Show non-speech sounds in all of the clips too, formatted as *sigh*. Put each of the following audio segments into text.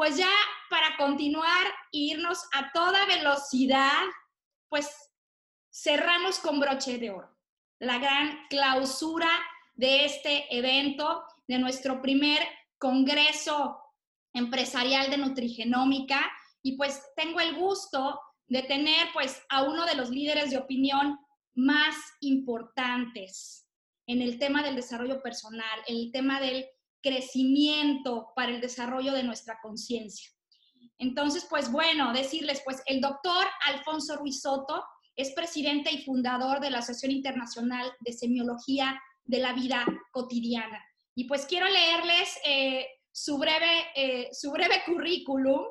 pues ya para continuar e irnos a toda velocidad, pues cerramos con broche de oro. La gran clausura de este evento, de nuestro primer Congreso Empresarial de Nutrigenómica. Y pues tengo el gusto de tener pues a uno de los líderes de opinión más importantes en el tema del desarrollo personal, en el tema del crecimiento para el desarrollo de nuestra conciencia. Entonces, pues bueno, decirles, pues el doctor Alfonso Ruiz Soto es presidente y fundador de la Asociación Internacional de Semiología de la Vida Cotidiana. Y pues quiero leerles eh, su, breve, eh, su breve currículum.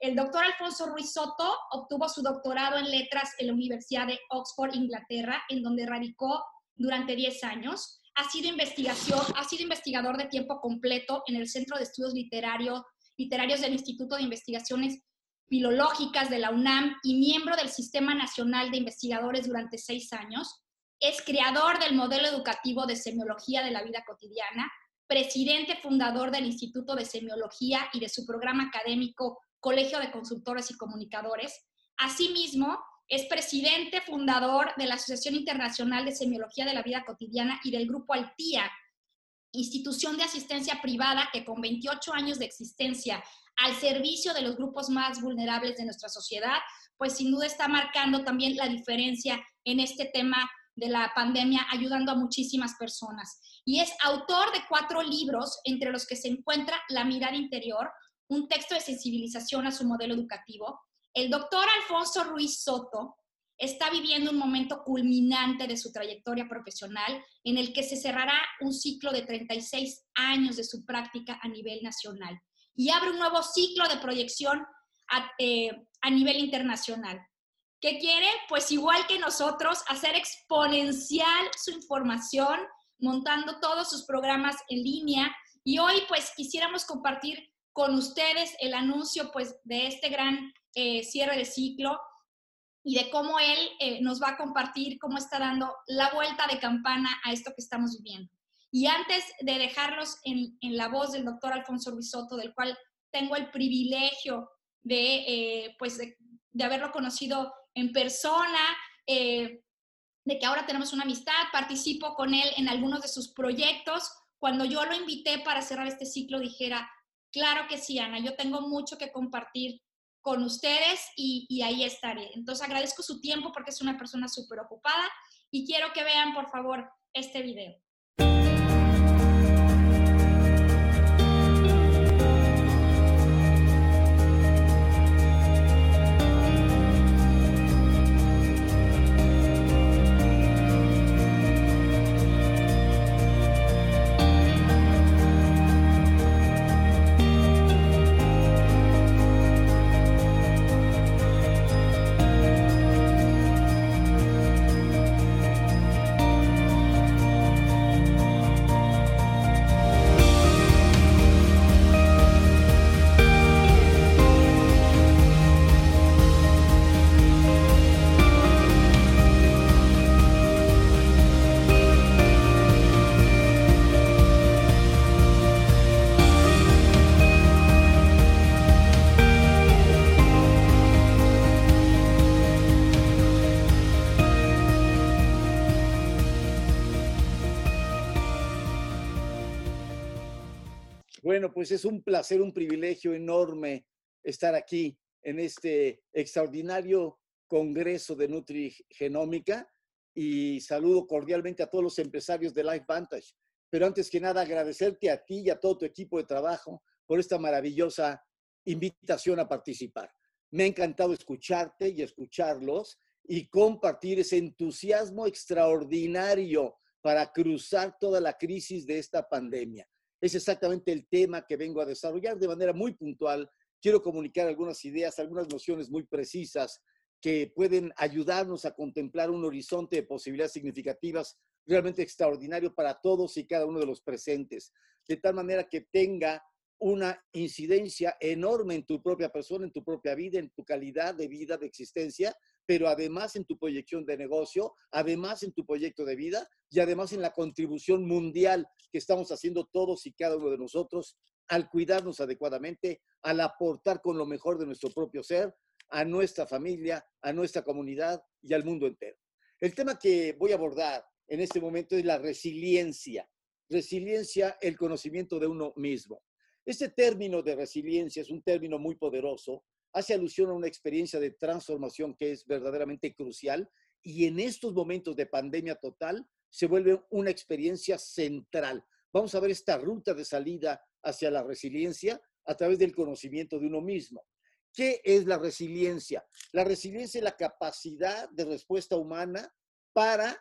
El doctor Alfonso Ruiz Soto obtuvo su doctorado en letras en la Universidad de Oxford, Inglaterra, en donde radicó durante 10 años. Ha sido, investigación, ha sido investigador de tiempo completo en el Centro de Estudios Literarios literarios del Instituto de Investigaciones Filológicas de la UNAM y miembro del Sistema Nacional de Investigadores durante seis años. Es creador del modelo educativo de semiología de la vida cotidiana, presidente fundador del Instituto de Semiología y de su programa académico Colegio de Consultores y Comunicadores. Asimismo, es presidente fundador de la Asociación Internacional de Semiología de la Vida Cotidiana y del Grupo Altía, institución de asistencia privada que con 28 años de existencia al servicio de los grupos más vulnerables de nuestra sociedad, pues sin duda está marcando también la diferencia en este tema de la pandemia, ayudando a muchísimas personas. Y es autor de cuatro libros, entre los que se encuentra La mirada interior, un texto de sensibilización a su modelo educativo. El doctor Alfonso Ruiz Soto está viviendo un momento culminante de su trayectoria profesional en el que se cerrará un ciclo de 36 años de su práctica a nivel nacional y abre un nuevo ciclo de proyección a, eh, a nivel internacional. ¿Qué quiere? Pues igual que nosotros, hacer exponencial su información, montando todos sus programas en línea. Y hoy pues quisiéramos compartir con ustedes el anuncio pues de este gran eh, cierre de ciclo y de cómo él eh, nos va a compartir cómo está dando la vuelta de campana a esto que estamos viviendo. Y antes de dejarlos en, en la voz del doctor Alfonso Ruizotto, del cual tengo el privilegio de, eh, pues de, de, haberlo conocido en persona, eh, de que ahora tenemos una amistad, participo con él en algunos de sus proyectos. Cuando yo lo invité para cerrar este ciclo, dijera, claro que sí, Ana, yo tengo mucho que compartir con ustedes y, ahí estaré. Entonces agradezco su tiempo porque es una persona súper ocupada y quiero que vean por favor este video. Bueno, pues es un placer, un privilegio enorme estar aquí en este extraordinario Congreso de Nutrigenómica y saludo cordialmente a todos los empresarios de Life Vantage. Pero antes que nada, agradecerte a ti y a todo tu equipo de trabajo por esta maravillosa invitación a participar. Me ha encantado escucharte y escucharlos y compartir ese entusiasmo extraordinario para cruzar toda la crisis de esta pandemia. Es exactamente el tema que vengo a desarrollar de manera muy puntual. Quiero comunicar algunas ideas, algunas nociones muy precisas que pueden ayudarnos a contemplar un horizonte de posibilidades significativas realmente extraordinario para todos y cada uno de los presentes, de tal manera que tenga una incidencia enorme en tu propia persona, en tu propia vida, en tu calidad de vida, de existencia, pero además en tu proyección de negocio, además en tu proyecto de vida y además en la contribución mundial que estamos haciendo todos y cada uno de nosotros al cuidarnos adecuadamente, al aportar con lo mejor de nuestro propio ser a nuestra familia, a nuestra comunidad y al mundo entero. El tema que voy a abordar en este momento es la resiliencia. Resiliencia, el conocimiento de uno mismo. Este término de resiliencia es un término muy poderoso, hace alusión a una experiencia de transformación que es verdaderamente crucial y en estos momentos de pandemia total se vuelve una experiencia central. Vamos a ver esta ruta de salida hacia la resiliencia a través del conocimiento de uno mismo. ¿Qué es la resiliencia? La resiliencia es la capacidad de respuesta humana para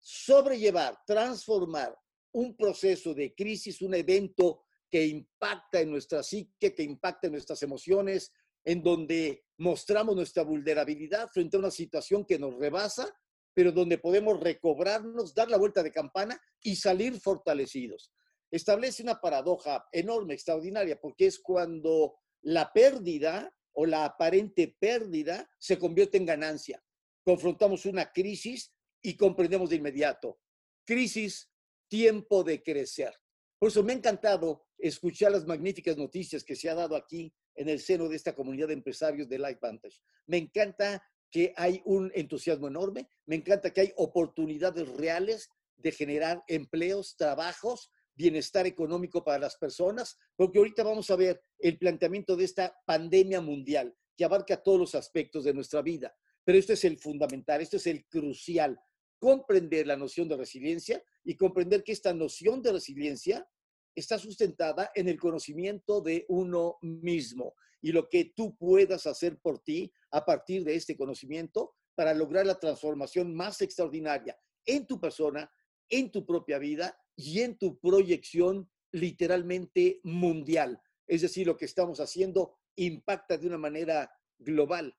sobrellevar, transformar un proceso de crisis, un evento que impacta en nuestra psique, que impacta en nuestras emociones, en donde mostramos nuestra vulnerabilidad frente a una situación que nos rebasa, pero donde podemos recobrarnos, dar la vuelta de campana y salir fortalecidos. Establece una paradoja enorme, extraordinaria, porque es cuando la pérdida o la aparente pérdida se convierte en ganancia. Confrontamos una crisis y comprendemos de inmediato. Crisis, tiempo de crecer. Por eso me ha encantado escuchar las magníficas noticias que se ha dado aquí en el seno de esta comunidad de empresarios de Life Vantage. Me encanta que hay un entusiasmo enorme, me encanta que hay oportunidades reales de generar empleos, trabajos, bienestar económico para las personas, porque ahorita vamos a ver el planteamiento de esta pandemia mundial que abarca todos los aspectos de nuestra vida. Pero esto es el fundamental, esto es el crucial, comprender la noción de resiliencia y comprender que esta noción de resiliencia está sustentada en el conocimiento de uno mismo y lo que tú puedas hacer por ti a partir de este conocimiento para lograr la transformación más extraordinaria en tu persona, en tu propia vida y en tu proyección literalmente mundial. Es decir, lo que estamos haciendo impacta de una manera global.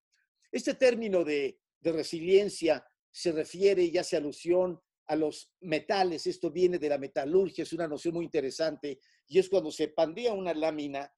Este término de, de resiliencia se refiere y hace alusión a los metales. Esto viene de la metalurgia, es una noción muy interesante y es cuando se pandea una lámina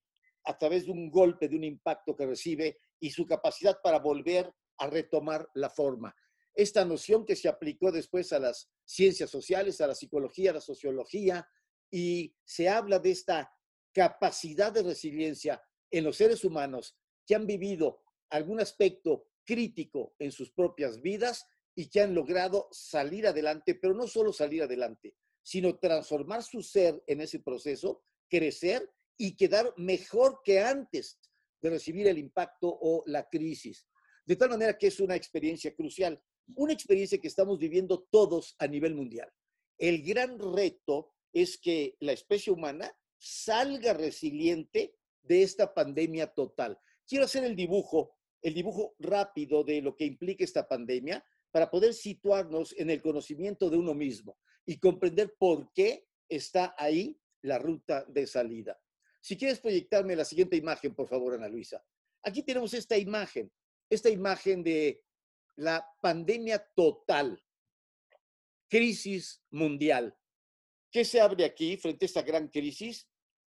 a través de un golpe, de un impacto que recibe y su capacidad para volver a retomar la forma. Esta noción que se aplicó después a las ciencias sociales, a la psicología, a la sociología, y se habla de esta capacidad de resiliencia en los seres humanos que han vivido algún aspecto crítico en sus propias vidas y que han logrado salir adelante, pero no solo salir adelante, sino transformar su ser en ese proceso, crecer y quedar mejor que antes de recibir el impacto o la crisis. De tal manera que es una experiencia crucial, una experiencia que estamos viviendo todos a nivel mundial. El gran reto es que la especie humana salga resiliente de esta pandemia total. Quiero hacer el dibujo, el dibujo rápido de lo que implica esta pandemia para poder situarnos en el conocimiento de uno mismo y comprender por qué está ahí la ruta de salida. Si quieres proyectarme la siguiente imagen, por favor, Ana Luisa. Aquí tenemos esta imagen, esta imagen de la pandemia total, crisis mundial. ¿Qué se abre aquí frente a esta gran crisis?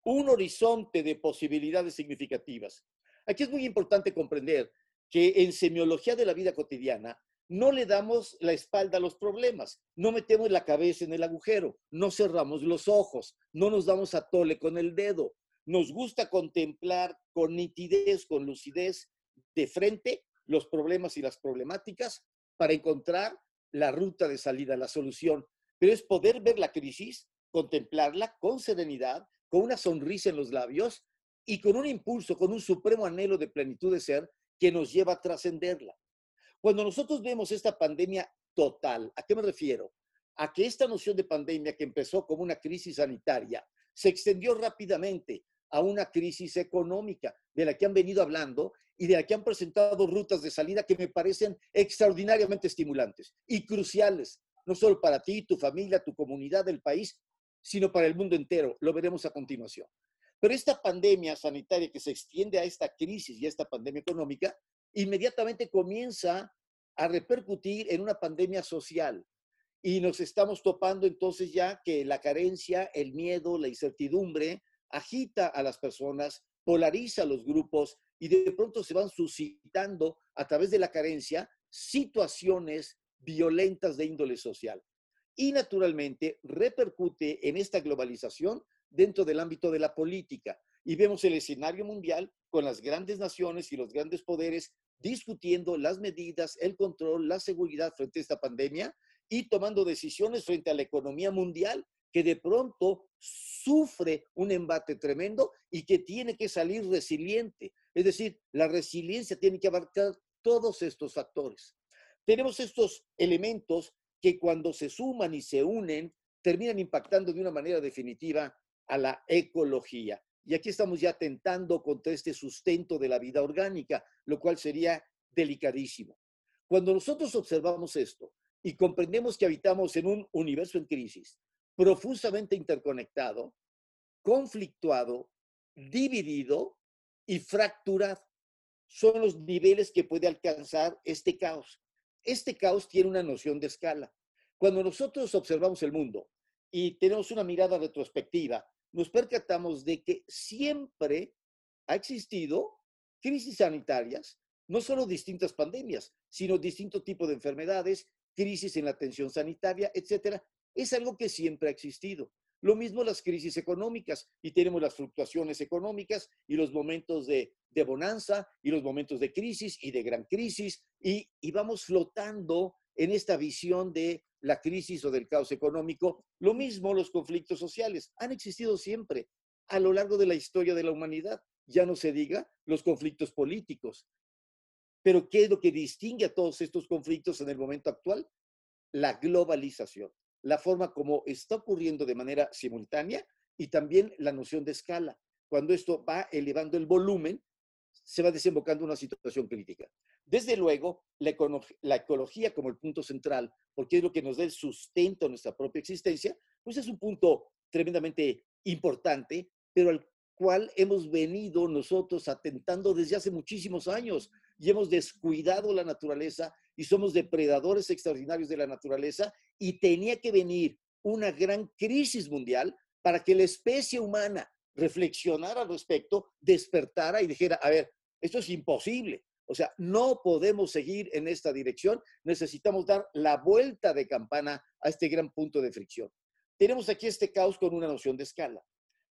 Un horizonte de posibilidades significativas. Aquí es muy importante comprender que en semiología de la vida cotidiana no le damos la espalda a los problemas, no metemos la cabeza en el agujero, no cerramos los ojos, no nos damos a tole con el dedo. Nos gusta contemplar con nitidez, con lucidez, de frente los problemas y las problemáticas para encontrar la ruta de salida, la solución. Pero es poder ver la crisis, contemplarla con serenidad, con una sonrisa en los labios y con un impulso, con un supremo anhelo de plenitud de ser que nos lleva a trascenderla. Cuando nosotros vemos esta pandemia total, ¿a qué me refiero? A que esta noción de pandemia que empezó como una crisis sanitaria se extendió rápidamente a una crisis económica de la que han venido hablando y de la que han presentado rutas de salida que me parecen extraordinariamente estimulantes y cruciales, no solo para ti, tu familia, tu comunidad, el país, sino para el mundo entero. Lo veremos a continuación. Pero esta pandemia sanitaria que se extiende a esta crisis y a esta pandemia económica inmediatamente comienza a repercutir en una pandemia social. Y nos estamos topando entonces ya que la carencia, el miedo, la incertidumbre agita a las personas, polariza a los grupos y de pronto se van suscitando a través de la carencia situaciones violentas de índole social. Y naturalmente repercute en esta globalización dentro del ámbito de la política. Y vemos el escenario mundial con las grandes naciones y los grandes poderes discutiendo las medidas, el control, la seguridad frente a esta pandemia y tomando decisiones frente a la economía mundial que de pronto sufre un embate tremendo y que tiene que salir resiliente. Es decir, la resiliencia tiene que abarcar todos estos factores. Tenemos estos elementos que cuando se suman y se unen, terminan impactando de una manera definitiva a la ecología. Y aquí estamos ya tentando contra este sustento de la vida orgánica, lo cual sería delicadísimo. Cuando nosotros observamos esto y comprendemos que habitamos en un universo en crisis, profusamente interconectado, conflictuado, dividido y fracturado, son los niveles que puede alcanzar este caos. Este caos tiene una noción de escala. Cuando nosotros observamos el mundo y tenemos una mirada retrospectiva, nos percatamos de que siempre ha existido crisis sanitarias, no solo distintas pandemias, sino distintos tipos de enfermedades, crisis en la atención sanitaria, etcétera. Es algo que siempre ha existido. Lo mismo las crisis económicas y tenemos las fluctuaciones económicas y los momentos de, bonanza y los momentos de crisis y de gran crisis y, y vamos flotando en esta visión de la crisis o del caos económico. Lo mismo los conflictos sociales han existido siempre a lo largo de la historia de la humanidad. Ya no se diga los conflictos políticos. Pero ¿qué es lo que distingue a todos estos conflictos en el momento actual? La globalización, la forma como está ocurriendo de manera simultánea y también la noción de escala. Cuando esto va elevando el volumen, se va desembocando una situación crítica. Desde luego, la, ecología como el punto central, porque es lo que nos da el sustento a nuestra propia existencia, pues es un punto tremendamente importante, pero al cual hemos venido nosotros atentando desde hace muchísimos años y hemos descuidado la naturaleza y somos depredadores extraordinarios de la naturaleza y tenía que venir una gran crisis mundial para que la especie humana reflexionara al respecto, despertara y dijera, a ver, esto es imposible. O sea, no podemos seguir en esta dirección. Necesitamos dar la vuelta de campana a este gran punto de fricción. Tenemos aquí este caos con una noción de escala.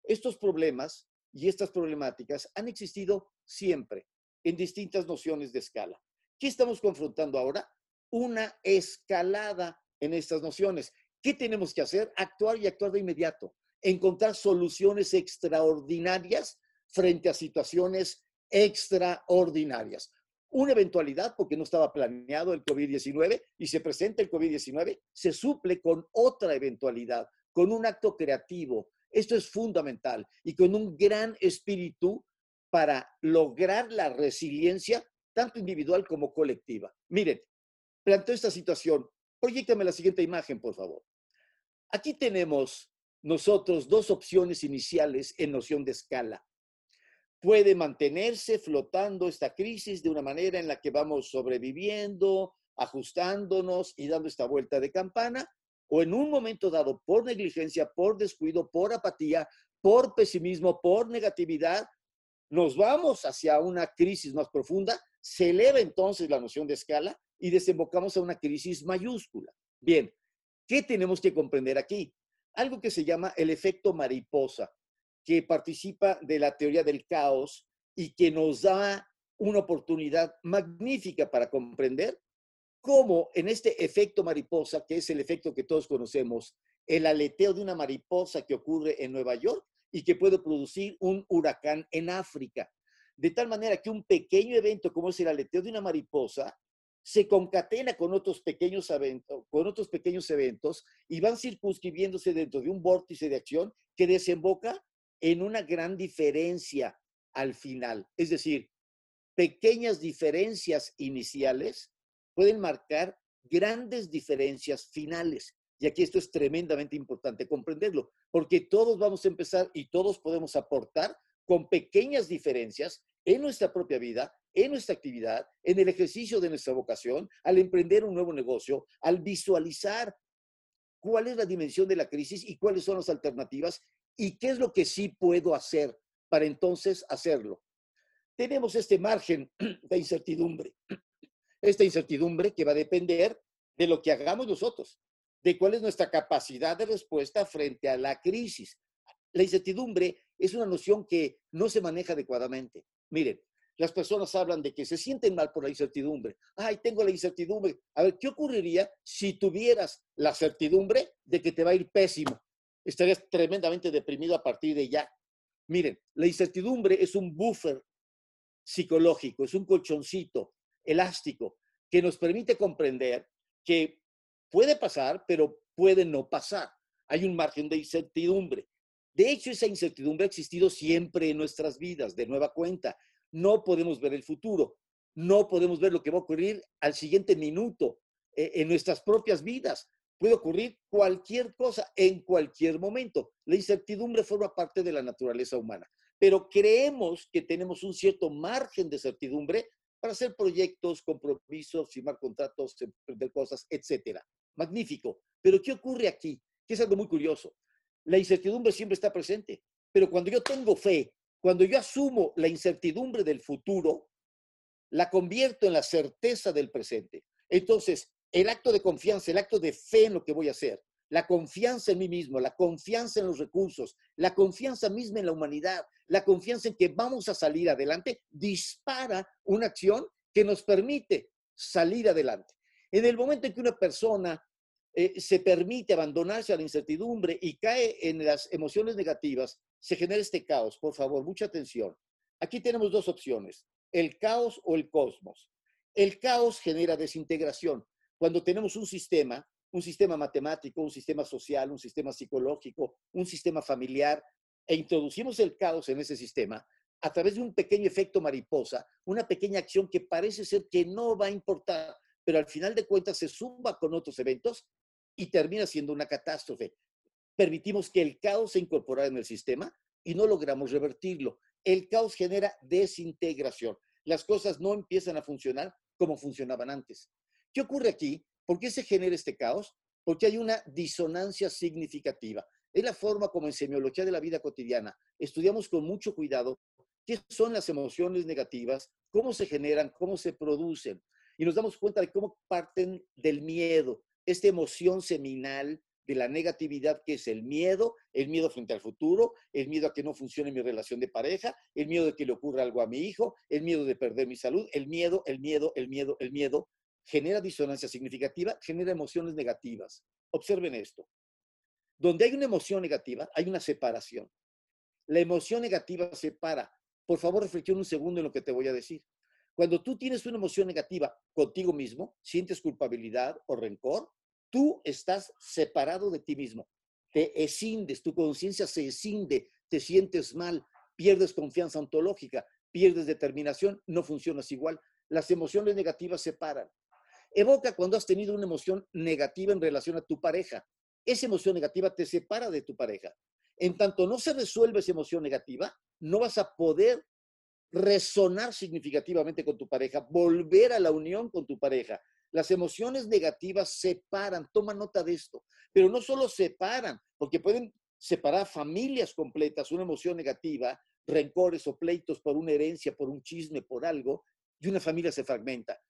Estos problemas y estas problemáticas han existido siempre en distintas nociones de escala. ¿Qué estamos confrontando ahora? Una escalada en estas nociones. ¿Qué tenemos que hacer? Actuar y actuar de inmediato. Encontrar soluciones extraordinarias frente a situaciones extraordinarias. Una eventualidad, porque no estaba planeado el COVID-19 y se presenta el COVID-19, se suple con otra eventualidad, con un acto creativo. Esto es fundamental y con un gran espíritu para lograr la resiliencia, tanto individual como colectiva. Miren, planteo esta situación. Proyectame la siguiente imagen, por favor. Aquí tenemos nosotros dos opciones iniciales en noción de escala puede mantenerse flotando esta crisis de una manera en la que vamos sobreviviendo, ajustándonos y dando esta vuelta de campana, o en un momento dado por negligencia, por descuido, por apatía, por pesimismo, por negatividad, nos vamos hacia una crisis más profunda, se eleva entonces la noción de escala y desembocamos a una crisis mayúscula. Bien, ¿qué tenemos que comprender aquí? Algo que se llama el efecto mariposa que participa de la teoría del caos y que nos da una oportunidad magnífica para comprender cómo en este efecto mariposa, que es el efecto que todos conocemos, el aleteo de una mariposa que ocurre en Nueva York y que puede producir un huracán en África. De tal manera que un pequeño evento como es el aleteo de una mariposa se concatena con otros pequeños eventos, con otros pequeños eventos y van circunscribiéndose dentro de un vórtice de acción que desemboca en una gran diferencia al final. Es decir, pequeñas diferencias iniciales pueden marcar grandes diferencias finales. Y aquí esto es tremendamente importante comprenderlo, porque todos vamos a empezar y todos podemos aportar con pequeñas diferencias en nuestra propia vida, en nuestra actividad, en el ejercicio de nuestra vocación, al emprender un nuevo negocio, al visualizar cuál es la dimensión de la crisis y cuáles son las alternativas ¿Y qué es lo que sí puedo hacer para entonces hacerlo? Tenemos este margen *clears throat* de incertidumbre. *clears throat* Esta incertidumbre que va a depender de lo que hagamos nosotros, de cuál es nuestra capacidad de respuesta frente a la crisis. La incertidumbre es una noción que no se maneja adecuadamente. Miren, las personas hablan de que se sienten mal por la incertidumbre. Ay, tengo la incertidumbre. A ver, ¿qué ocurriría si tuvieras la certidumbre de que te va a ir pésimo? Estarías tremendamente deprimido a partir de ya. Miren, la incertidumbre es un buffer psicológico, es un colchoncito elástico que nos permite comprender que puede pasar, pero puede no pasar. Hay un margen de incertidumbre. De hecho, esa incertidumbre ha existido siempre en nuestras vidas, de nueva cuenta no podemos ver el futuro, no podemos ver lo que va a ocurrir al siguiente minuto eh, en nuestras propias vidas. Puede ocurrir cualquier cosa en cualquier momento. La incertidumbre forma parte de la naturaleza humana, pero creemos que tenemos un cierto margen de certidumbre para hacer proyectos, compromisos, firmar contratos, emprender cosas, etcétera. Magnífico. Pero ¿qué ocurre aquí? Que es algo muy curioso. La incertidumbre siempre está presente, pero cuando yo tengo fe cuando yo asumo la incertidumbre del futuro, la convierto en la certeza del presente. Entonces, el acto de confianza, el acto de fe en lo que voy a hacer, la confianza en mí mismo, la confianza en los recursos, la confianza misma en la humanidad, la confianza en que vamos a salir adelante, dispara una acción que nos permite salir adelante. En el momento en que una persona eh, se permite abandonarse a la incertidumbre y cae en las emociones negativas, se genera este caos. Por favor, mucha atención. Aquí tenemos dos opciones, el caos o el cosmos. El caos genera desintegración. Cuando tenemos un sistema, un sistema matemático, un sistema social, un sistema psicológico, un sistema familiar, e introducimos el caos en ese sistema, a través de un pequeño efecto mariposa, una pequeña acción que parece ser que no va a importar, pero al final de cuentas se suma con otros eventos y termina siendo una catástrofe permitimos que el caos se incorporara en el sistema y no logramos revertirlo. El caos genera desintegración. Las cosas no empiezan a funcionar como funcionaban antes. ¿Qué ocurre aquí? ¿Por qué se genera este caos? Porque hay una disonancia significativa. Es la forma como en semiología de la vida cotidiana estudiamos con mucho cuidado qué son las emociones negativas, cómo se generan, cómo se producen. Y nos damos cuenta de cómo parten del miedo, esta emoción seminal de la negatividad que es el miedo, el miedo frente al futuro, el miedo a que no funcione mi relación de pareja, el miedo de que le ocurra algo a mi hijo, el miedo de perder mi salud, el miedo, el miedo, el miedo, el miedo, genera disonancia significativa, genera emociones negativas. Observen esto. Donde hay una emoción negativa, hay una separación. La emoción negativa separa. Por favor, reflexiona un segundo en lo que te voy a decir. Cuando tú tienes una emoción negativa contigo mismo, sientes culpabilidad o rencor, tú estás separado de ti mismo. Te escindes, tu conciencia se escinde, te sientes mal, pierdes confianza ontológica, pierdes determinación, no funcionas igual. Las emociones negativas se paran. Evoca cuando has tenido una emoción negativa en relación a tu pareja. Esa emoción negativa te separa de tu pareja. En tanto no se resuelve esa emoción negativa, no vas a poder resonar significativamente con tu pareja, volver a la unión con tu pareja. Las emociones negativas separan, toma nota de esto, pero no solo separan, porque pueden separar familias completas, una emoción negativa, rencores o pleitos por una herencia, por un chisme, por algo, y una familia se fragmenta.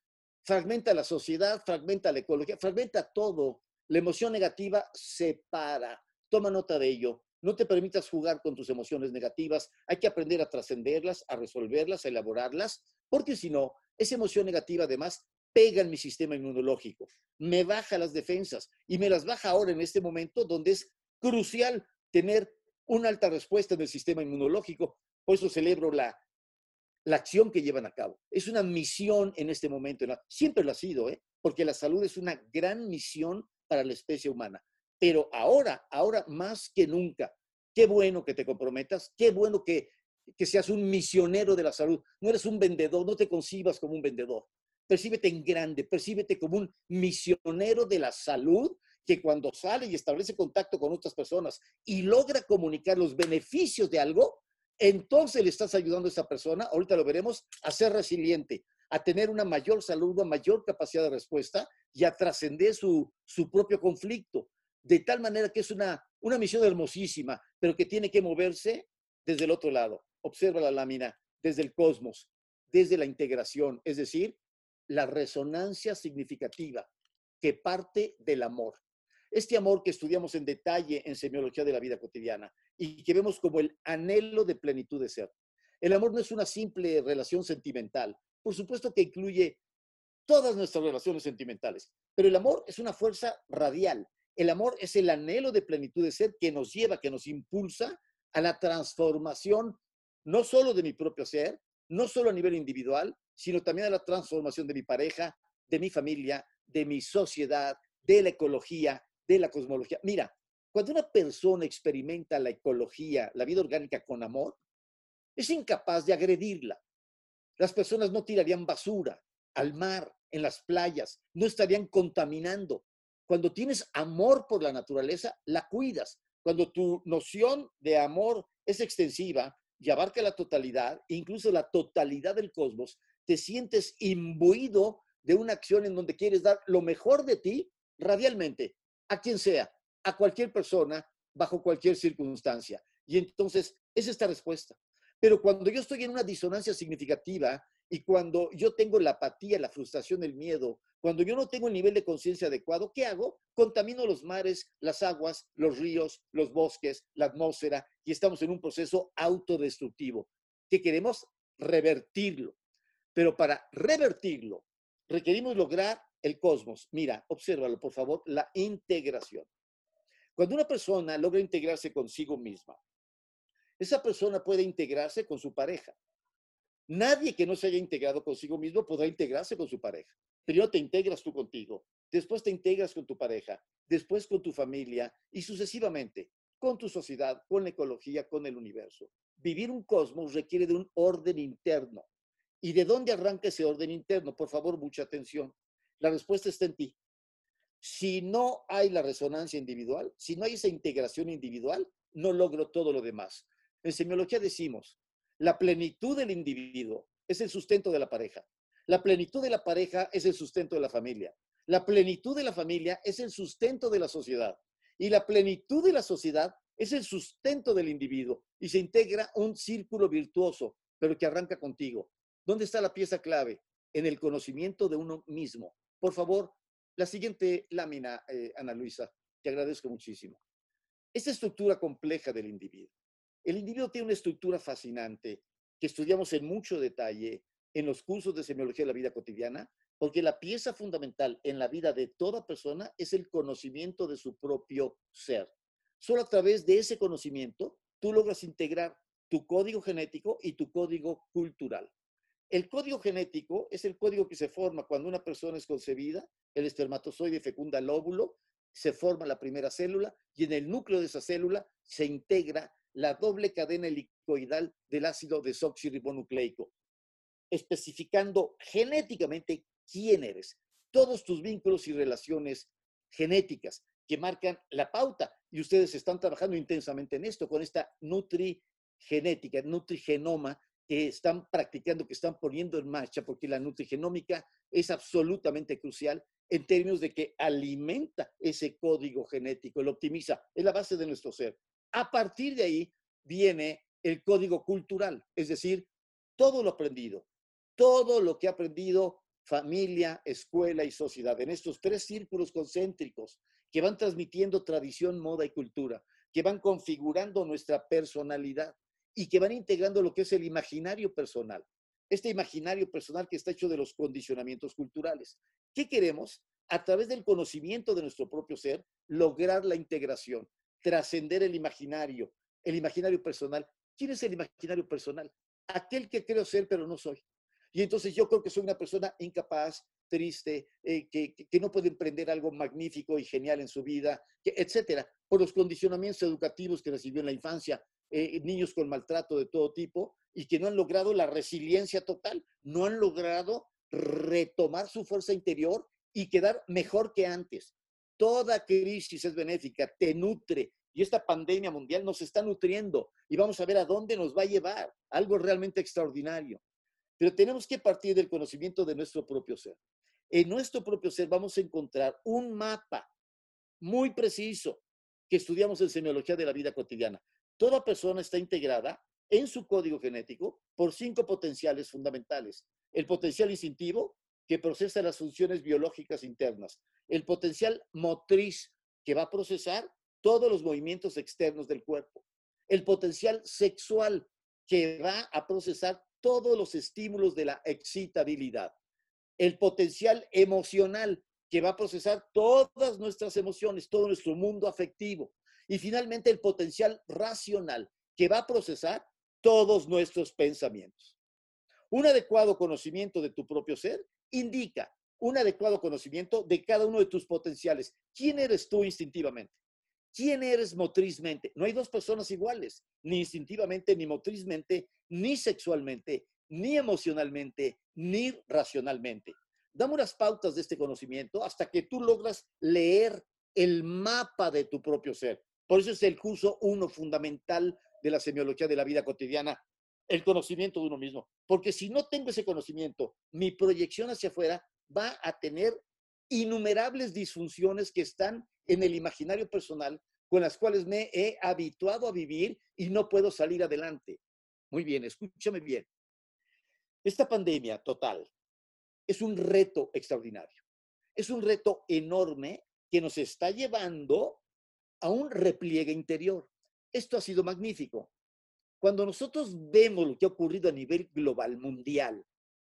Fragmenta la sociedad, fragmenta la ecología, fragmenta todo. La emoción negativa separa. Toma nota de ello. No te permitas jugar con tus emociones negativas. Hay que aprender a trascenderlas, a resolverlas, a elaborarlas, porque si no, esa emoción negativa además pega en mi sistema inmunológico, me baja las defensas y me las baja ahora en este momento donde es crucial tener una alta respuesta en el sistema inmunológico. Por eso celebro la, la acción que llevan a cabo. Es una misión en este momento. Siempre lo ha sido, ¿eh? porque la salud es una gran misión para la especie humana. Pero ahora, ahora más que nunca, qué bueno que te comprometas, qué bueno que, que seas un misionero de la salud. No eres un vendedor, no te concibas como un vendedor percíbete en grande, percíbete como un misionero de la salud que cuando sale y establece contacto con otras personas y logra comunicar los beneficios de algo, entonces le estás ayudando a esa persona, ahorita lo veremos, a ser resiliente, a tener una mayor salud, una mayor capacidad de respuesta y a trascender su, su propio conflicto. De tal manera que es una, una misión hermosísima, pero que tiene que moverse desde el otro lado. Observa la lámina, desde el cosmos, desde la integración, es decir, la resonancia significativa que parte del amor. Este amor que estudiamos en detalle en semiología de la vida cotidiana y que vemos como el anhelo de plenitud de ser. El amor no es una simple relación sentimental. Por supuesto que incluye todas nuestras relaciones sentimentales, pero el amor es una fuerza radial. El amor es el anhelo de plenitud de ser que nos lleva, que nos impulsa a la transformación no solo de mi propio ser, no solo a nivel individual, sino también a la transformación de mi pareja, de mi familia, de mi sociedad, de la ecología, de la cosmología. Mira, cuando una persona experimenta la ecología, la vida orgánica con amor, es incapaz de agredirla. Las personas no tirarían basura al mar, en las playas, no estarían contaminando. Cuando tienes amor por la naturaleza, la cuidas. Cuando tu noción de amor es extensiva y abarca la totalidad, incluso la totalidad del cosmos, te sientes imbuido de una acción en donde quieres dar lo mejor de ti radialmente, a quien sea, a cualquier persona, bajo cualquier circunstancia. Y entonces es esta respuesta. Pero cuando yo estoy en una disonancia significativa y cuando yo tengo la apatía, la frustración, el miedo, cuando yo no tengo el nivel de conciencia adecuado, ¿qué hago? Contamino los mares, las aguas, los ríos, los bosques, la atmósfera y estamos en un proceso autodestructivo. ¿Qué queremos? Revertirlo. Pero para revertirlo, requerimos lograr el cosmos. Mira, obsérvalo, por favor, la integración. Cuando una persona logra integrarse consigo misma, esa persona puede integrarse con su pareja, Nadie que no se haya integrado consigo mismo podrá integrarse con su pareja. Primero te integras tú contigo, después te integras con tu pareja, después con tu familia y sucesivamente con tu sociedad, con la ecología, con el universo. Vivir un cosmos requiere de un orden interno. ¿Y de dónde arranca ese orden interno? Por favor, mucha atención. La respuesta está en ti. Si no hay la resonancia individual, si no hay esa integración individual, no logro todo lo demás. En semiología decimos, la plenitud del individuo es el sustento de la pareja. La plenitud de la pareja es el sustento de la familia. La plenitud de la familia es el sustento de la sociedad. Y la plenitud de la sociedad es el sustento del individuo. Y se integra un círculo virtuoso, pero que arranca contigo. ¿Dónde está la pieza clave? En el conocimiento de uno mismo. Por favor, la siguiente lámina, eh, Ana Luisa. Te agradezco muchísimo. Esta estructura compleja del individuo el individuo tiene una estructura fascinante que estudiamos en mucho detalle en los cursos de semiología de la vida cotidiana, porque la pieza fundamental en la vida de toda persona es el conocimiento de su propio ser. Solo a través de ese conocimiento tú logras integrar tu código genético y tu código cultural. El código genético es el código que se forma cuando una persona es concebida, el espermatozoide fecunda el óvulo, se forma la primera célula y en el núcleo de esa célula se integra la doble cadena helicoidal del ácido desoxirribonucleico, especificando genéticamente quién eres, todos tus vínculos y relaciones genéticas que marcan la pauta. Y ustedes están trabajando intensamente en esto, con esta nutrigenética, nutrigenoma que están practicando, que están poniendo en marcha, porque la nutrigenómica es absolutamente crucial en términos de que alimenta ese código genético, lo optimiza, es la base de nuestro ser. A partir de ahí viene el código cultural, es decir, todo lo aprendido, todo lo que ha aprendido familia, escuela y sociedad, en estos tres círculos concéntricos que van transmitiendo tradición, moda y cultura, que van configurando nuestra personalidad y que van integrando lo que es el imaginario personal. Este imaginario personal que está hecho de los condicionamientos culturales. ¿Qué queremos? A través del conocimiento de nuestro propio ser, lograr la integración trascender el imaginario, el imaginario personal. ¿Quién es el imaginario personal? Aquel que creo ser, pero no soy. Y entonces yo creo que soy una persona incapaz, triste, eh, que, no puede emprender algo magnífico y genial en su vida, que, etcétera, por los condicionamientos educativos que recibió en la infancia, eh, niños con maltrato de todo tipo y que no han logrado la resiliencia total, no han logrado retomar su fuerza interior y quedar mejor que antes. Toda crisis es benéfica, te nutre. Y esta pandemia mundial nos está nutriendo y vamos a ver a dónde nos va a llevar. Algo realmente extraordinario. Pero tenemos que partir del conocimiento de nuestro propio ser. En nuestro propio ser vamos a encontrar un mapa muy preciso que estudiamos en semiología de la vida cotidiana. Toda persona está integrada en su código genético por cinco potenciales fundamentales. El potencial instintivo, que procesa las funciones biológicas internas el potencial motriz que va a procesar todos los movimientos externos del cuerpo. El potencial sexual, que va a procesar todos los estímulos de la excitabilidad. El potencial emocional, que va a procesar todas nuestras emociones, todo nuestro mundo afectivo. Y finalmente el potencial racional, que va a procesar todos nuestros pensamientos. Un adecuado conocimiento de tu propio ser indica un adecuado conocimiento de cada uno de tus potenciales. ¿Quién eres tú instintivamente? ¿Quién eres motrizmente? No hay dos personas iguales, ni instintivamente, ni motrizmente, ni sexualmente, ni emocionalmente, ni racionalmente. Dame unas pautas de este conocimiento hasta que tú logras leer el mapa de tu propio ser. Por eso es el curso uno fundamental de la semiología de la vida cotidiana, el conocimiento de uno mismo. Porque si no tengo ese conocimiento, mi proyección hacia afuera va a tener innumerables disfunciones que están en el imaginario personal con las cuales me he habituado a vivir y no puedo salir adelante. Muy bien, escúchame bien. Esta pandemia total es un reto extraordinario. Es un reto enorme que nos está llevando a un repliegue interior. Esto ha sido magnífico. Cuando nosotros vemos lo que ha ocurrido a nivel global, mundial,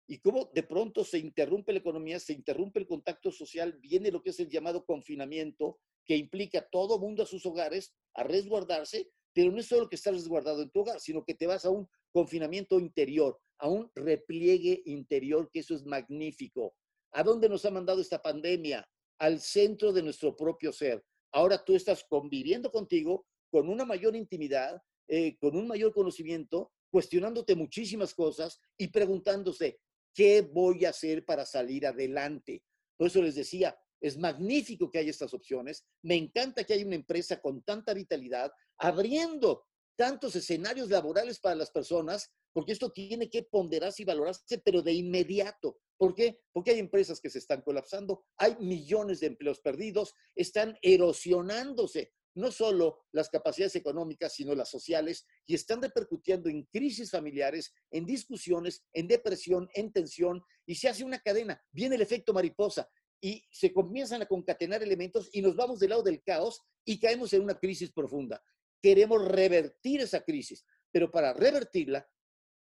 y cómo de pronto se interrumpe la economía, se interrumpe el contacto social, viene lo que es el llamado confinamiento, que implica a todo mundo a sus hogares, a resguardarse, pero no es solo que estás resguardado en tu hogar, sino que te vas a un confinamiento interior, a un repliegue interior, que eso es magnífico. ¿A dónde nos ha mandado esta pandemia? Al centro de nuestro propio ser. Ahora tú estás conviviendo contigo con una mayor intimidad, eh, con un mayor conocimiento, cuestionándote muchísimas cosas y preguntándose, ¿qué voy a hacer para salir adelante? Por eso les decía, es magnífico que haya estas opciones. Me encanta que haya una empresa con tanta vitalidad, abriendo tantos escenarios laborales para las personas, porque esto tiene que ponderarse y valorarse, pero de inmediato. ¿Por qué? Porque hay empresas que se están colapsando, hay millones de empleos perdidos, están erosionándose no solo las capacidades económicas, sino las sociales, y están repercutiendo en crisis familiares, en discusiones, en depresión, en tensión, y se hace una cadena. Viene el efecto mariposa y se comienzan a concatenar elementos y nos vamos del lado del caos y caemos en una crisis profunda. Queremos revertir esa crisis, pero para revertirla,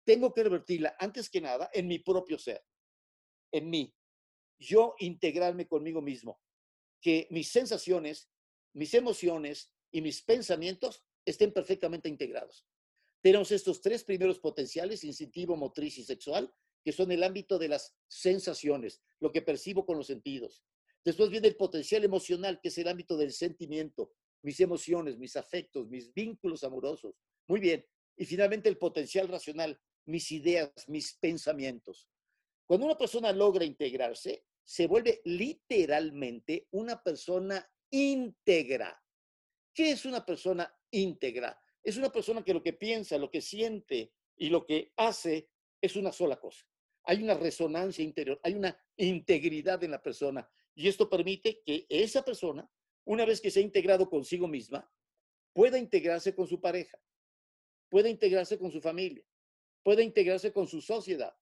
tengo que revertirla antes que nada en mi propio ser, en mí. Yo integrarme conmigo mismo, que mis sensaciones, mis emociones y mis pensamientos estén perfectamente integrados. Tenemos estos tres primeros potenciales, instintivo, motriz y sexual, que son el ámbito de las sensaciones, lo que percibo con los sentidos. Después viene el potencial emocional, que es el ámbito del sentimiento, mis emociones, mis afectos, mis vínculos amorosos. Muy bien. Y finalmente el potencial racional, mis ideas, mis pensamientos. Cuando una persona logra integrarse, se vuelve literalmente una persona íntegra. ¿Qué es una persona íntegra? Es una persona que lo que piensa, lo que siente y lo que hace es una sola cosa hay una resonancia interior, hay una integridad en la persona. Y esto permite que esa persona, una vez que se ha integrado consigo misma, pueda integrarse con su pareja, pueda integrarse con su familia, pueda integrarse con su sociedad,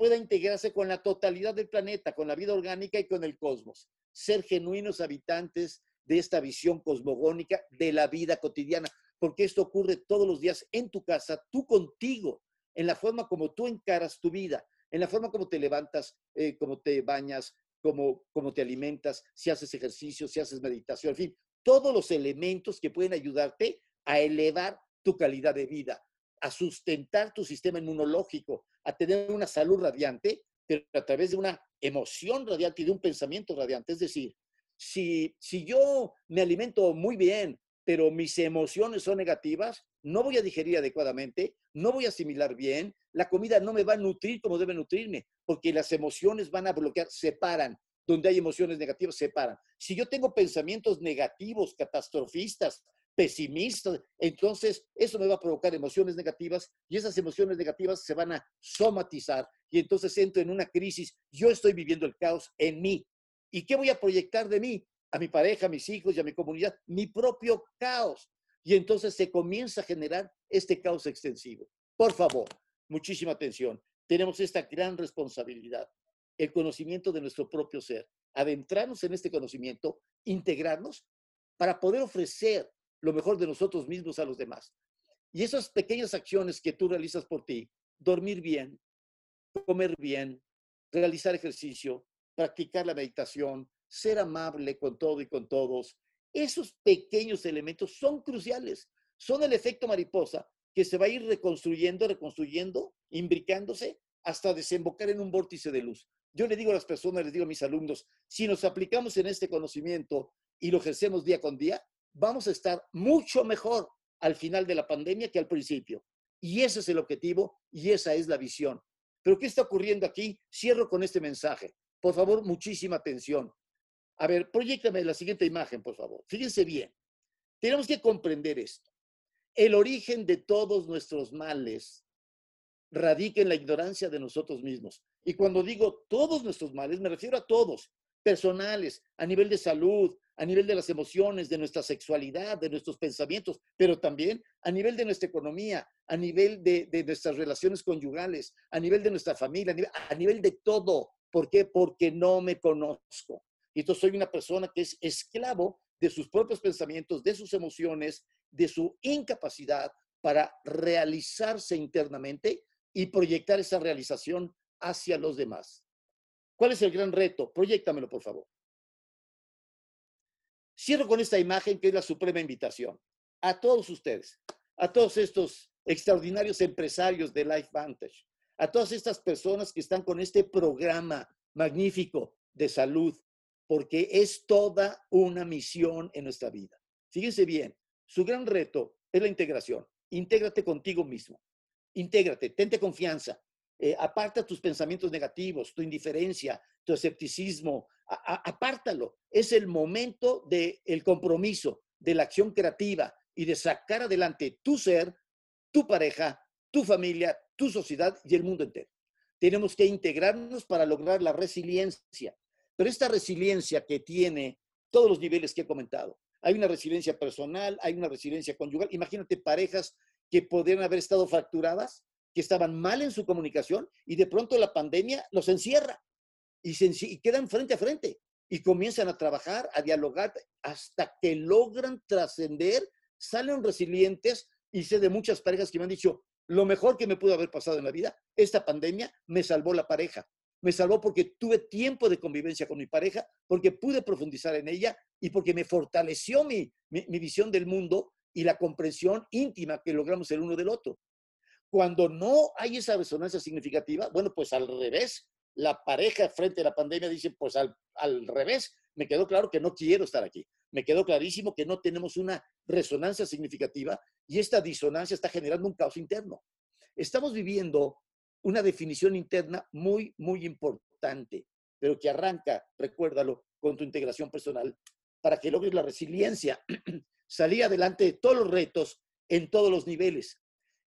pueda integrarse con la totalidad del planeta, con la vida orgánica y con el cosmos. Ser genuinos habitantes de esta visión cosmogónica de la vida cotidiana, porque esto ocurre todos los días en tu casa, tú contigo, en la forma como tú encaras tu vida, en la forma como te levantas, eh, como te bañas, como, como te alimentas, si haces ejercicio, si haces meditación, en fin, todos los elementos que pueden ayudarte a elevar tu calidad de vida, a sustentar tu sistema inmunológico, a tener una salud radiante, pero a través de una emoción radiante y de un pensamiento radiante. Es decir, si, si yo me alimento muy bien, pero mis emociones son negativas, no voy a digerir adecuadamente, no voy a asimilar bien, la comida no me va a nutrir como debe nutrirme, porque las emociones van a bloquear, separan. Donde hay emociones negativas, separan. Si yo tengo pensamientos negativos, catastrofistas, pesimistas, entonces eso me va a provocar emociones negativas y esas emociones negativas se van a somatizar y entonces entro en una crisis. Yo estoy viviendo el caos en mí. ¿Y qué voy a proyectar de mí? A mi pareja, a mis hijos y a mi comunidad, mi propio caos. Y entonces se comienza a generar este caos extensivo. Por favor, muchísima atención. Tenemos esta gran responsabilidad, el conocimiento de nuestro propio ser, adentrarnos en este conocimiento, integrarnos para poder ofrecer lo mejor de nosotros mismos a los demás. Y esas pequeñas acciones que tú realizas por ti, dormir bien, comer bien, realizar ejercicio, practicar la meditación, ser amable con todo y con todos, esos pequeños elementos son cruciales. Son el efecto mariposa que se va a ir reconstruyendo, reconstruyendo, imbricándose hasta desembocar en un vórtice de luz. Yo le digo a las personas, les digo a mis alumnos, si nos aplicamos en este conocimiento y lo ejercemos día con día, vamos a estar mucho mejor al final de la pandemia que al principio. Y ese es el objetivo y esa es la visión. Pero ¿qué está ocurriendo aquí? Cierro con este mensaje. Por favor, muchísima atención. A ver, proyectame la siguiente imagen, por favor. Fíjense bien. Tenemos que comprender esto. El origen de todos nuestros males radica en la ignorancia de nosotros mismos. Y cuando digo todos nuestros males, me refiero a todos, personales, a nivel de salud, a nivel de las emociones, de nuestra sexualidad, de nuestros pensamientos, pero también a nivel de nuestra economía, a nivel de, nuestras relaciones conyugales, a nivel de nuestra familia, a nivel, a nivel de todo. ¿Por qué? Porque no me conozco. Y entonces soy una persona que es esclavo de sus propios pensamientos, de sus emociones, de su incapacidad para realizarse internamente y proyectar esa realización hacia los demás. ¿Cuál es el gran reto? Proyectamelo, por favor. Cierro con esta imagen que es la suprema invitación a todos ustedes, a todos estos extraordinarios empresarios de Life Vantage, a todas estas personas que están con este programa magnífico de salud, porque es toda una misión en nuestra vida. Fíjense bien, su gran reto es la integración. Intégrate contigo mismo. Intégrate, tente confianza. Eh, aparta tus pensamientos negativos, tu indiferencia, tu escepticismo. apártalo. Es el momento del el compromiso, de la acción creativa y de sacar adelante tu ser, tu pareja, tu familia, tu sociedad y el mundo entero. Tenemos que integrarnos para lograr la resiliencia. Pero esta resiliencia que tiene todos los niveles que he comentado, hay una resiliencia personal, hay una resiliencia conyugal. Imagínate parejas que podrían haber estado fracturadas, que estaban mal en su comunicación y de pronto la pandemia los encierra y, y quedan frente a frente y comienzan a trabajar, a dialogar hasta que logran trascender, salen resilientes y sé de muchas parejas que me han dicho, lo mejor que me pudo haber pasado en la vida, esta pandemia me salvó la pareja. Me salvó porque tuve tiempo de convivencia con mi pareja, porque pude profundizar en ella y porque me fortaleció mi, mi visión del mundo y la comprensión íntima que logramos el uno del otro. Cuando no hay esa resonancia significativa, bueno, pues al revés, la pareja frente a la pandemia dice, pues al, al revés, me quedó claro que no quiero estar aquí. Me quedó clarísimo que no tenemos una resonancia significativa y esta disonancia está generando un caos interno. Estamos viviendo una definición interna muy, muy importante, pero que arranca, recuérdalo, con tu integración personal para que logres la resiliencia *clears throat* salir adelante de todos los retos en todos los niveles.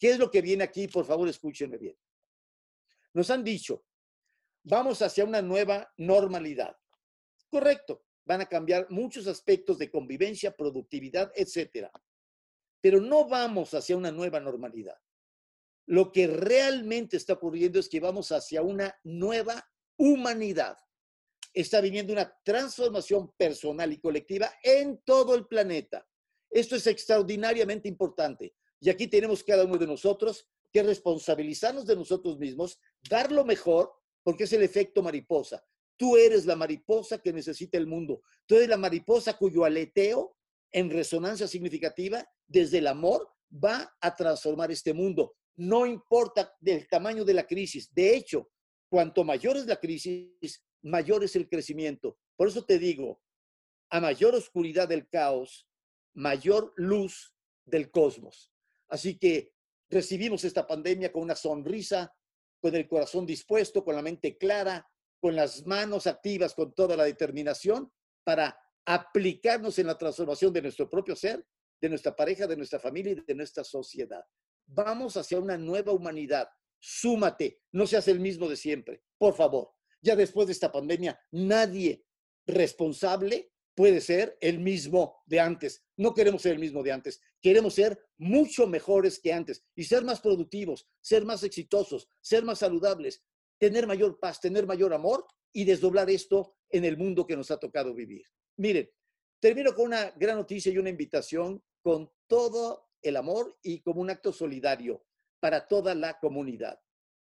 ¿Qué es lo que viene aquí? Por favor, escúchenme bien. Nos han dicho, vamos hacia una nueva normalidad. Correcto, van a cambiar muchos aspectos de convivencia, productividad, etcétera. Pero no vamos hacia una nueva normalidad. Lo que realmente está ocurriendo es que vamos hacia una nueva humanidad está viniendo una transformación personal y colectiva en todo el planeta. Esto es extraordinariamente importante. Y aquí tenemos cada uno de nosotros que responsabilizarnos de nosotros mismos, dar lo mejor, porque es el efecto mariposa. Tú eres la mariposa que necesita el mundo. Tú eres la mariposa cuyo aleteo en resonancia significativa desde el amor va a transformar este mundo. No importa del tamaño de la crisis. De hecho, cuanto mayor es la crisis, mayor es el crecimiento. Por eso te digo, a mayor oscuridad del caos, mayor luz del cosmos. Así que recibimos esta pandemia con una sonrisa, con el corazón dispuesto, con la mente clara, con las manos activas, con toda la determinación para aplicarnos en la transformación de nuestro propio ser, de nuestra pareja, de nuestra familia y de nuestra sociedad. Vamos hacia una nueva humanidad. Súmate, no seas el mismo de siempre, por favor. Ya después de esta pandemia, nadie responsable puede ser el mismo de antes. No queremos ser el mismo de antes, queremos ser mucho mejores que antes y ser más productivos, ser más exitosos, ser más saludables, tener mayor paz, tener mayor amor y desdoblar esto en el mundo que nos ha tocado vivir. Miren, Termino con una gran noticia y una invitación con todo el amor y como un acto solidario para toda la comunidad.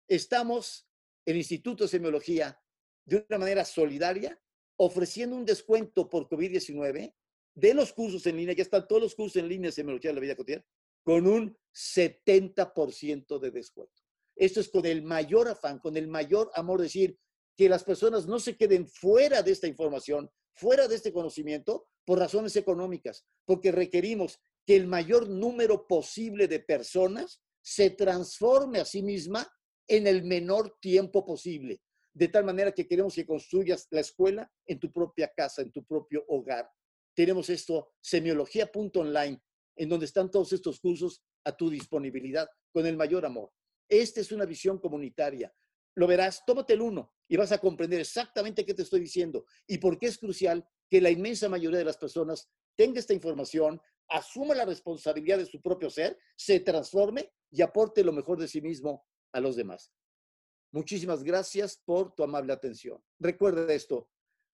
Estamos, el Instituto de Semiología, de una manera solidaria, ofreciendo un descuento por COVID-19 de los cursos en línea, ya están todos los cursos en línea Semiología de la Vida Cotidiana, con un 70% de descuento. Esto es con el mayor afán, con el mayor amor, decir que las personas no se queden fuera de esta información, fuera de este conocimiento, por razones económicas, porque requerimos que el mayor número posible de personas se transforme a sí misma en el menor tiempo posible. De tal manera que queremos que construyas la escuela en tu propia casa, en tu propio hogar. Tenemos esto, semiología.online, en donde están todos estos cursos a tu disponibilidad con el mayor amor. Esta es una visión comunitaria. Lo verás, tómate el uno y vas a comprender exactamente qué te estoy diciendo y por qué es crucial que la inmensa mayoría de las personas tenga esta información, asuma la responsabilidad de su propio ser, se transforme y aporte lo mejor de sí mismo a los demás. Muchísimas gracias por tu amable atención. Recuerda esto,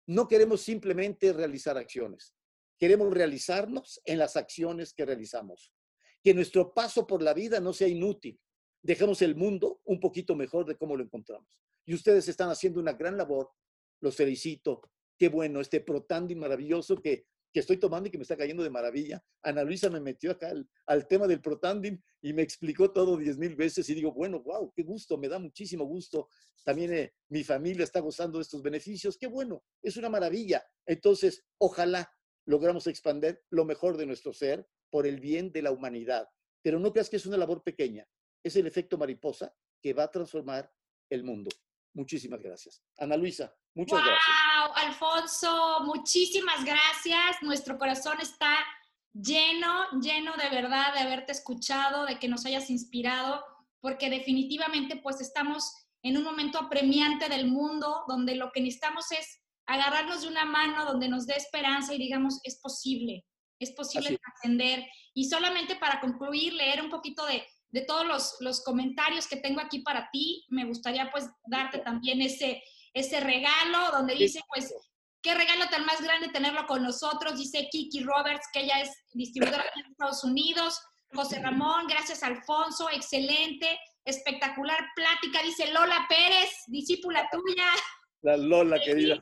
no queremos simplemente realizar acciones, queremos realizarnos en las acciones que realizamos. Que nuestro paso por la vida no sea inútil. Dejemos el mundo un poquito mejor de cómo lo encontramos. Y ustedes están haciendo una gran labor. Los felicito. Qué bueno, este protandi maravilloso que que estoy tomando y que me está cayendo de maravilla. Ana Luisa me metió acá al, tema del Protandim y me explicó todo diez mil veces y digo, bueno, wow, qué gusto, me da muchísimo gusto. También eh, mi familia está gozando de estos beneficios, qué bueno, es una maravilla. Entonces, ojalá logramos expandir lo mejor de nuestro ser por el bien de la humanidad. Pero no creas que es una labor pequeña, es el efecto mariposa que va a transformar el mundo. Muchísimas gracias. Ana Luisa, muchas gracias. ¡Wow! Alfonso, muchísimas gracias. Nuestro corazón está lleno, lleno de verdad de haberte escuchado, de que nos hayas inspirado, porque definitivamente pues estamos en un momento apremiante del mundo donde lo que necesitamos es agarrarnos de una mano donde nos dé esperanza y digamos, es posible, es posible trascender. Y solamente para concluir, leer un poquito de, de todos los, los, comentarios que tengo aquí para ti, me gustaría pues darte también ese, ese regalo donde dice pues, qué regalo tan más grande tenerlo con nosotros, dice Kiki Roberts, que ella es distribuidora en Estados Unidos, José Ramón, gracias Alfonso, excelente, espectacular plática, dice Lola Pérez, discípula tuya. La Lola, querida.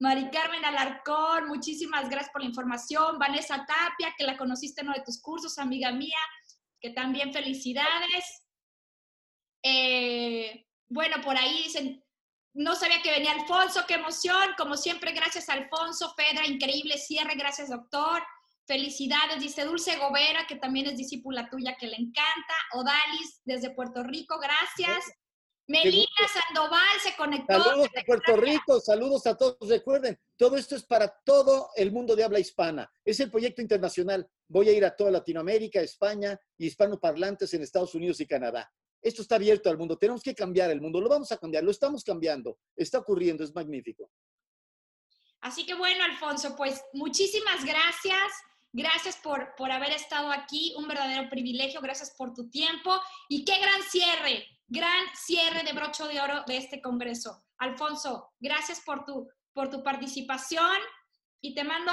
Mari Carmen Alarcón, muchísimas gracias por la información. Vanessa Tapia, que la conociste en uno de tus cursos, amiga mía que también felicidades. Eh, bueno, por ahí dicen, no sabía que venía Alfonso, qué emoción, como siempre, gracias Alfonso, Fedra, increíble cierre, gracias doctor. Felicidades, dice Dulce Gobera, que también es discípula tuya, que le encanta. Odalis, desde Puerto Rico, gracias. Melina Sandoval se conectó. Saludos a Puerto Rico, saludos a todos. Recuerden, todo esto es para todo el mundo de habla hispana. Es el proyecto internacional. Voy a ir a toda Latinoamérica, España y hispanoparlantes en Estados Unidos y Canadá. Esto está abierto al mundo. Tenemos que cambiar el mundo. Lo vamos a cambiar, lo estamos cambiando. Está ocurriendo, es magnífico. Así que bueno, Alfonso, pues muchísimas gracias. Gracias por, por haber estado aquí, un verdadero privilegio, gracias por tu tiempo y qué gran cierre, gran cierre de brocho de oro de este Congreso. Alfonso, gracias por tu, por tu participación y te mando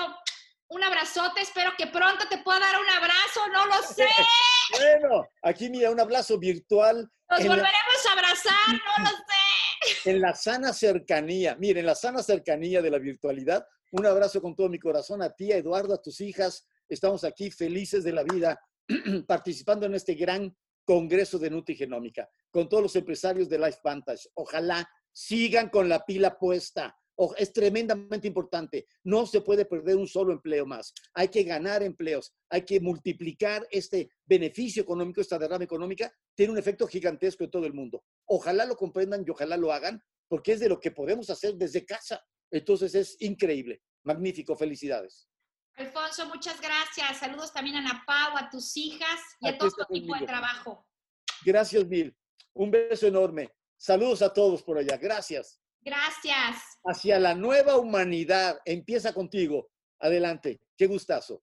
un abrazote. Espero que pronto te pueda dar un abrazo, no lo sé. *laughs* bueno, aquí mira, un abrazo virtual. Nos volveremos a abrazar, no lo sé. En la sana cercanía, miren, en la sana cercanía de la virtualidad, un abrazo con todo mi corazón a ti, a Eduardo, a tus hijas. Estamos aquí felices de la vida *clears throat* participando en este gran congreso de Nutrigenómica con todos los empresarios de Life Vantage. Ojalá sigan con la pila puesta. Es tremendamente importante. No se puede perder un solo empleo más. Hay que ganar empleos. Hay que multiplicar este beneficio económico, esta derrama económica. Tiene un efecto gigantesco en todo el mundo. Ojalá lo comprendan y ojalá lo hagan, porque es de lo que podemos hacer desde casa. Entonces es increíble. Magnífico. Felicidades. Alfonso, muchas gracias. Saludos también a Ana Pau, a tus hijas y a, todo tu equipo de trabajo. Gracias, Mil. Un beso enorme. Saludos a todos por allá. Gracias. Gracias. Hacia la nueva humanidad. Empieza contigo. Adelante. Qué gustazo.